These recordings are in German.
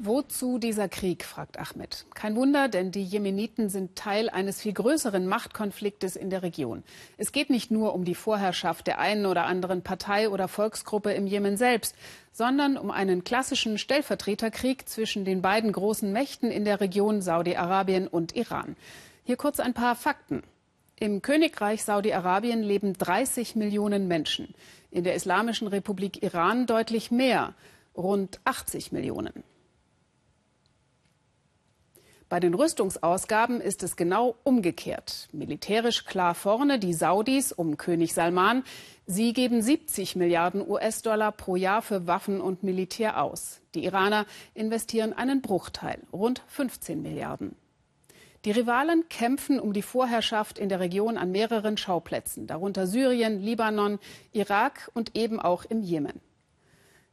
Wozu dieser Krieg, fragt Ahmed. Kein Wunder, denn die Jemeniten sind Teil eines viel größeren Machtkonfliktes in der Region. Es geht nicht nur um die Vorherrschaft der einen oder anderen Partei oder Volksgruppe im Jemen selbst, sondern um einen klassischen Stellvertreterkrieg zwischen den beiden großen Mächten in der Region Saudi-Arabien und Iran. Hier kurz ein paar Fakten. Im Königreich Saudi-Arabien leben 30 Millionen Menschen. In der Islamischen Republik Iran deutlich mehr, rund 80 Millionen. Bei den Rüstungsausgaben ist es genau umgekehrt. Militärisch klar vorne die Saudis um König Salman. Sie geben 70 Milliarden US-Dollar pro Jahr für Waffen und Militär aus. Die Iraner investieren einen Bruchteil, rund 15 Milliarden. Die Rivalen kämpfen um die Vorherrschaft in der Region an mehreren Schauplätzen, darunter Syrien, Libanon, Irak und eben auch im Jemen.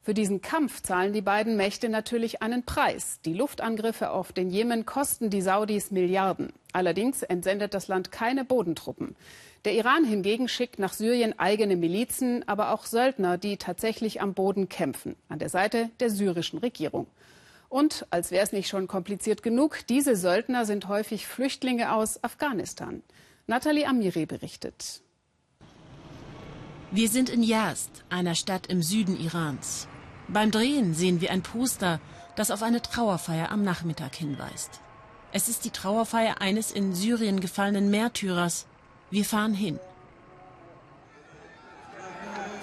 Für diesen Kampf zahlen die beiden Mächte natürlich einen Preis. Die Luftangriffe auf den Jemen kosten die Saudis Milliarden. Allerdings entsendet das Land keine Bodentruppen. Der Iran hingegen schickt nach Syrien eigene Milizen, aber auch Söldner, die tatsächlich am Boden kämpfen, an der Seite der syrischen Regierung. Und, als wäre es nicht schon kompliziert genug, diese Söldner sind häufig Flüchtlinge aus Afghanistan. Nathalie Amiri berichtet. Wir sind in Yazd, einer Stadt im Süden Irans. Beim Drehen sehen wir ein Poster, das auf eine Trauerfeier am Nachmittag hinweist. Es ist die Trauerfeier eines in Syrien gefallenen Märtyrers. Wir fahren hin.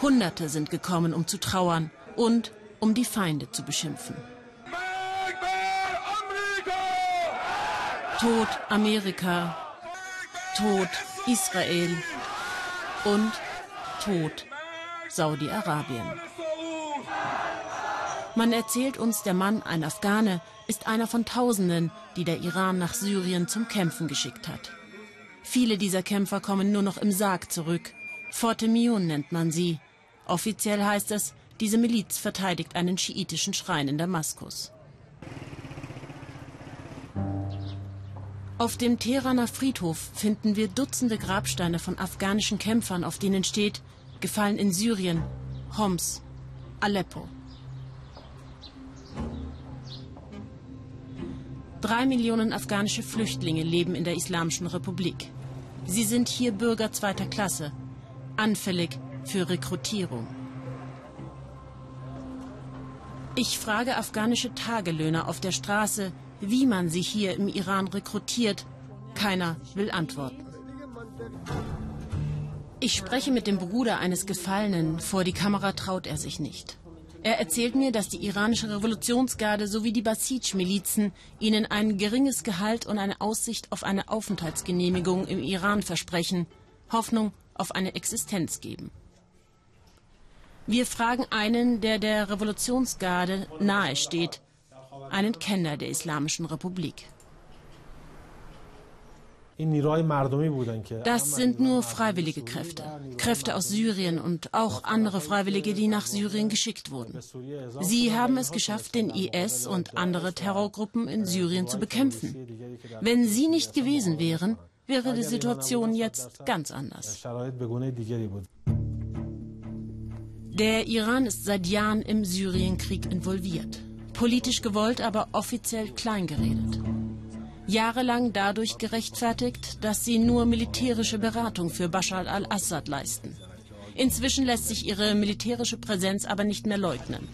Hunderte sind gekommen, um zu trauern und um die Feinde zu beschimpfen. Tod Amerika, Tod Israel und Tod Saudi-Arabien. Man erzählt uns, der Mann, ein Afghane, ist einer von Tausenden, die der Iran nach Syrien zum Kämpfen geschickt hat. Viele dieser Kämpfer kommen nur noch im Sarg zurück. Fortemion nennt man sie. Offiziell heißt es, diese Miliz verteidigt einen schiitischen Schrein in Damaskus. Auf dem Teheraner Friedhof finden wir Dutzende Grabsteine von afghanischen Kämpfern, auf denen steht, gefallen in Syrien, Homs, Aleppo. Drei Millionen afghanische Flüchtlinge leben in der Islamischen Republik. Sie sind hier Bürger zweiter Klasse, anfällig für Rekrutierung. Ich frage afghanische Tagelöhner auf der Straße, wie man sie hier im Iran rekrutiert. Keiner will antworten. Ich spreche mit dem Bruder eines Gefallenen. Vor die Kamera traut er sich nicht. Er erzählt mir, dass die iranische Revolutionsgarde sowie die Basij-Milizen ihnen ein geringes Gehalt und eine Aussicht auf eine Aufenthaltsgenehmigung im Iran versprechen, Hoffnung auf eine Existenz geben. Wir fragen einen, der der Revolutionsgarde nahesteht, einen Kenner der Islamischen Republik. Das sind nur freiwillige Kräfte, Kräfte aus Syrien und auch andere Freiwillige, die nach Syrien geschickt wurden. Sie haben es geschafft, den IS und andere Terrorgruppen in Syrien zu bekämpfen. Wenn sie nicht gewesen wären, wäre die Situation jetzt ganz anders. Der Iran ist seit Jahren im Syrienkrieg involviert. Politisch gewollt, aber offiziell kleingeredet jahrelang dadurch gerechtfertigt, dass sie nur militärische Beratung für Bashar al-Assad leisten. Inzwischen lässt sich ihre militärische Präsenz aber nicht mehr leugnen.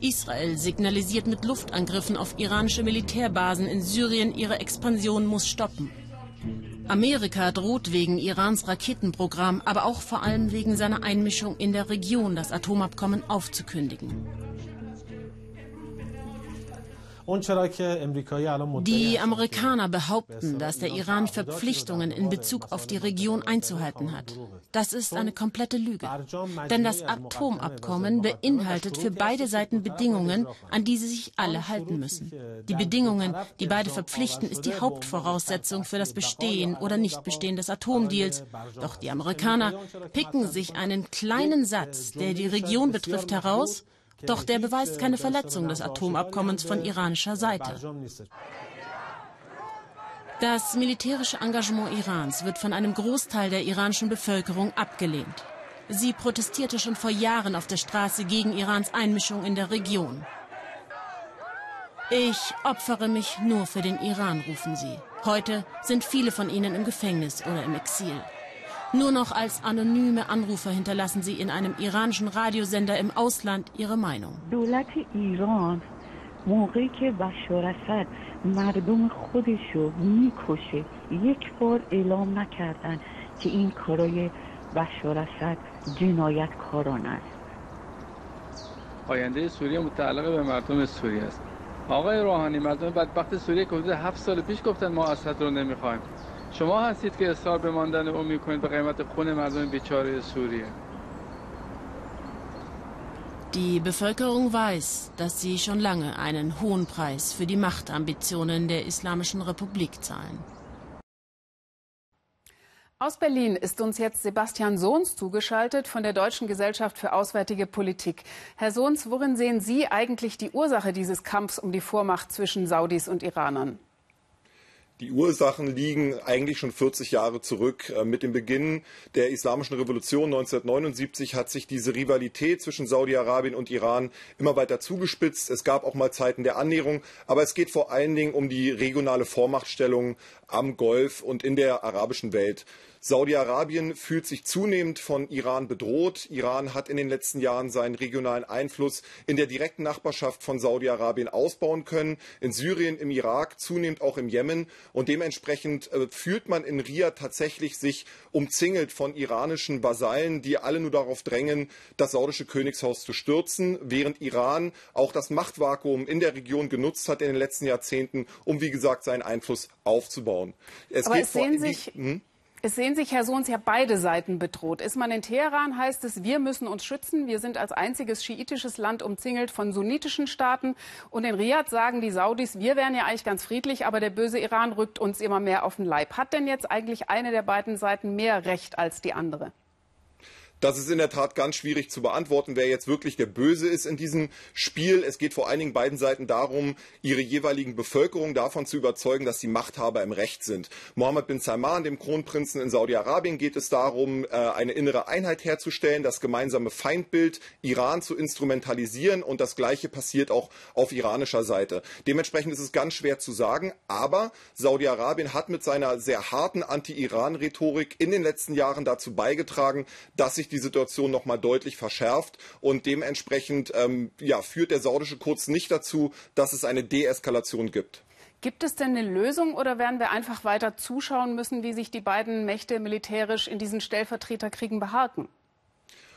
Israel signalisiert mit Luftangriffen auf iranische Militärbasen in Syrien, ihre Expansion muss stoppen. Amerika droht wegen Irans Raketenprogramm, aber auch vor allem wegen seiner Einmischung in der Region das Atomabkommen aufzukündigen. Die Amerikaner behaupten, dass der Iran Verpflichtungen in Bezug auf die Region einzuhalten hat. Das ist eine komplette Lüge. Denn das Atomabkommen beinhaltet für beide Seiten Bedingungen, an die sie sich alle halten müssen. Die Bedingungen, die beide verpflichten, ist die Hauptvoraussetzung für das Bestehen oder Nichtbestehen des Atomdeals. Doch die Amerikaner picken sich einen kleinen Satz, der die Region betrifft, heraus doch der beweist keine Verletzung des Atomabkommens von iranischer Seite. Das militärische Engagement Irans wird von einem Großteil der iranischen Bevölkerung abgelehnt. Sie protestierte schon vor Jahren auf der Straße gegen Irans Einmischung in der Region. Ich opfere mich nur für den Iran, rufen sie. Heute sind viele von ihnen im Gefängnis oder im Exil. Nur noch als anonyme Anrufer hinterlassen sie in einem iranischen Radiosender im Ausland ihre Meinung. موقعی که بشار اسد مردم خودش رو می‌کشه یک بار اعلام نکردن که این کارای بشار اسد جنایت کاران است. آینده سوریه متعلق به مردم سوریه است. آقای روحانی مردم بدبخت سوریه که حدود هفت سال پیش گفتن ما اسد رو نمی‌خوایم. شما هستید که اصرار به ماندن او میکنید به قیمت خون مردم بیچاره سوریه Die Bevölkerung weiß, dass sie schon lange einen hohen Preis für die Machtambitionen der Islamischen Republik zahlen. Aus Berlin ist uns jetzt Sebastian Sohns zugeschaltet von der Deutschen Gesellschaft für Auswärtige Politik. Herr Sohns, worin sehen Sie eigentlich die Ursache dieses Kampfs um die Vormacht zwischen Saudis und Iranern? Die Ursachen liegen eigentlich schon 40 Jahre zurück. Äh, mit dem Beginn der Islamischen Revolution 1979 hat sich diese Rivalität zwischen Saudi-Arabien und Iran immer weiter zugespitzt. Es gab auch mal Zeiten der Annäherung, aber es geht vor allen Dingen um die regionale Vormachtstellung am Golf und in der arabischen Welt. Saudi-Arabien fühlt sich zunehmend von Iran bedroht. Iran hat in den letzten Jahren seinen regionalen Einfluss in der direkten Nachbarschaft von Saudi-Arabien ausbauen können, in Syrien, im Irak, zunehmend auch im Jemen. Und dementsprechend äh, fühlt man in Riyadh tatsächlich sich umzingelt von iranischen Vasallen, die alle nur darauf drängen, das saudische Königshaus zu stürzen, während Iran auch das Machtvakuum in der Region genutzt hat in den letzten Jahrzehnten, um, wie gesagt, seinen Einfluss aufzubauen. Es Aber es sehen sich, hm? Es sehen sich, Herr Sohns, ja beide Seiten bedroht. Ist man in Teheran, heißt es, wir müssen uns schützen. Wir sind als einziges schiitisches Land umzingelt von sunnitischen Staaten. Und in Riyadh sagen die Saudis, wir wären ja eigentlich ganz friedlich, aber der böse Iran rückt uns immer mehr auf den Leib. Hat denn jetzt eigentlich eine der beiden Seiten mehr Recht als die andere? Das ist in der Tat ganz schwierig zu beantworten, wer jetzt wirklich der Böse ist in diesem Spiel. Es geht vor allen Dingen beiden Seiten darum, ihre jeweiligen Bevölkerung davon zu überzeugen, dass die Machthaber im Recht sind. Mohammed bin Salman, dem Kronprinzen in Saudi-Arabien, geht es darum, äh, eine innere Einheit herzustellen, das gemeinsame Feindbild Iran zu instrumentalisieren und das Gleiche passiert auch auf iranischer Seite. Dementsprechend ist es ganz schwer zu sagen, aber Saudi-Arabien hat mit seiner sehr harten Anti-Iran-Rhetorik in den letzten Jahren dazu beigetragen, dass sich sich die Situation noch mal deutlich verschärft und dementsprechend ähm, ja, führt der saudische Kurz nicht dazu, dass es eine Deeskalation gibt. Gibt es denn eine Lösung oder werden wir einfach weiter zuschauen müssen, wie sich die beiden Mächte militärisch in diesen Stellvertreterkriegen behaken?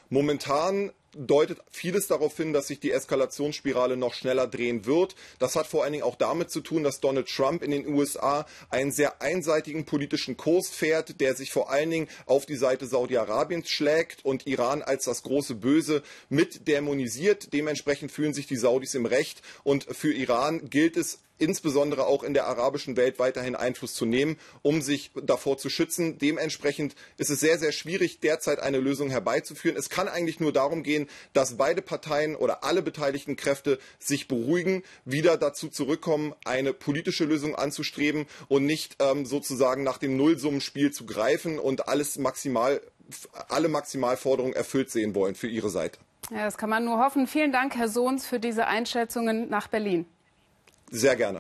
Momentan deutet vieles darauf hin, dass sich die Eskalationsspirale noch schneller drehen wird. Das hat vor allen Dingen auch damit zu tun, dass Donald Trump in den USA einen sehr einseitigen politischen Kurs fährt, der sich vor allen Dingen auf die Seite Saudi-Arabiens schlägt und Iran als das große Böse mit dämonisiert. Dementsprechend fühlen sich die Saudis im Recht und für Iran gilt es insbesondere auch in der arabischen Welt weiterhin Einfluss zu nehmen, um sich davor zu schützen. Dementsprechend ist es sehr, sehr schwierig, derzeit eine Lösung herbeizuführen. Es kann eigentlich nur darum gehen, dass beide Parteien oder alle beteiligten Kräfte sich beruhigen, wieder dazu zurückkommen, eine politische Lösung anzustreben und nicht ähm, sozusagen nach dem Nullsummenspiel zu greifen und alles maximal, alle Maximalforderungen erfüllt sehen wollen für ihre Seite. Ja, das kann man nur hoffen. Vielen Dank, Herr Sohns, für diese Einschätzungen nach Berlin. Sehr gerne.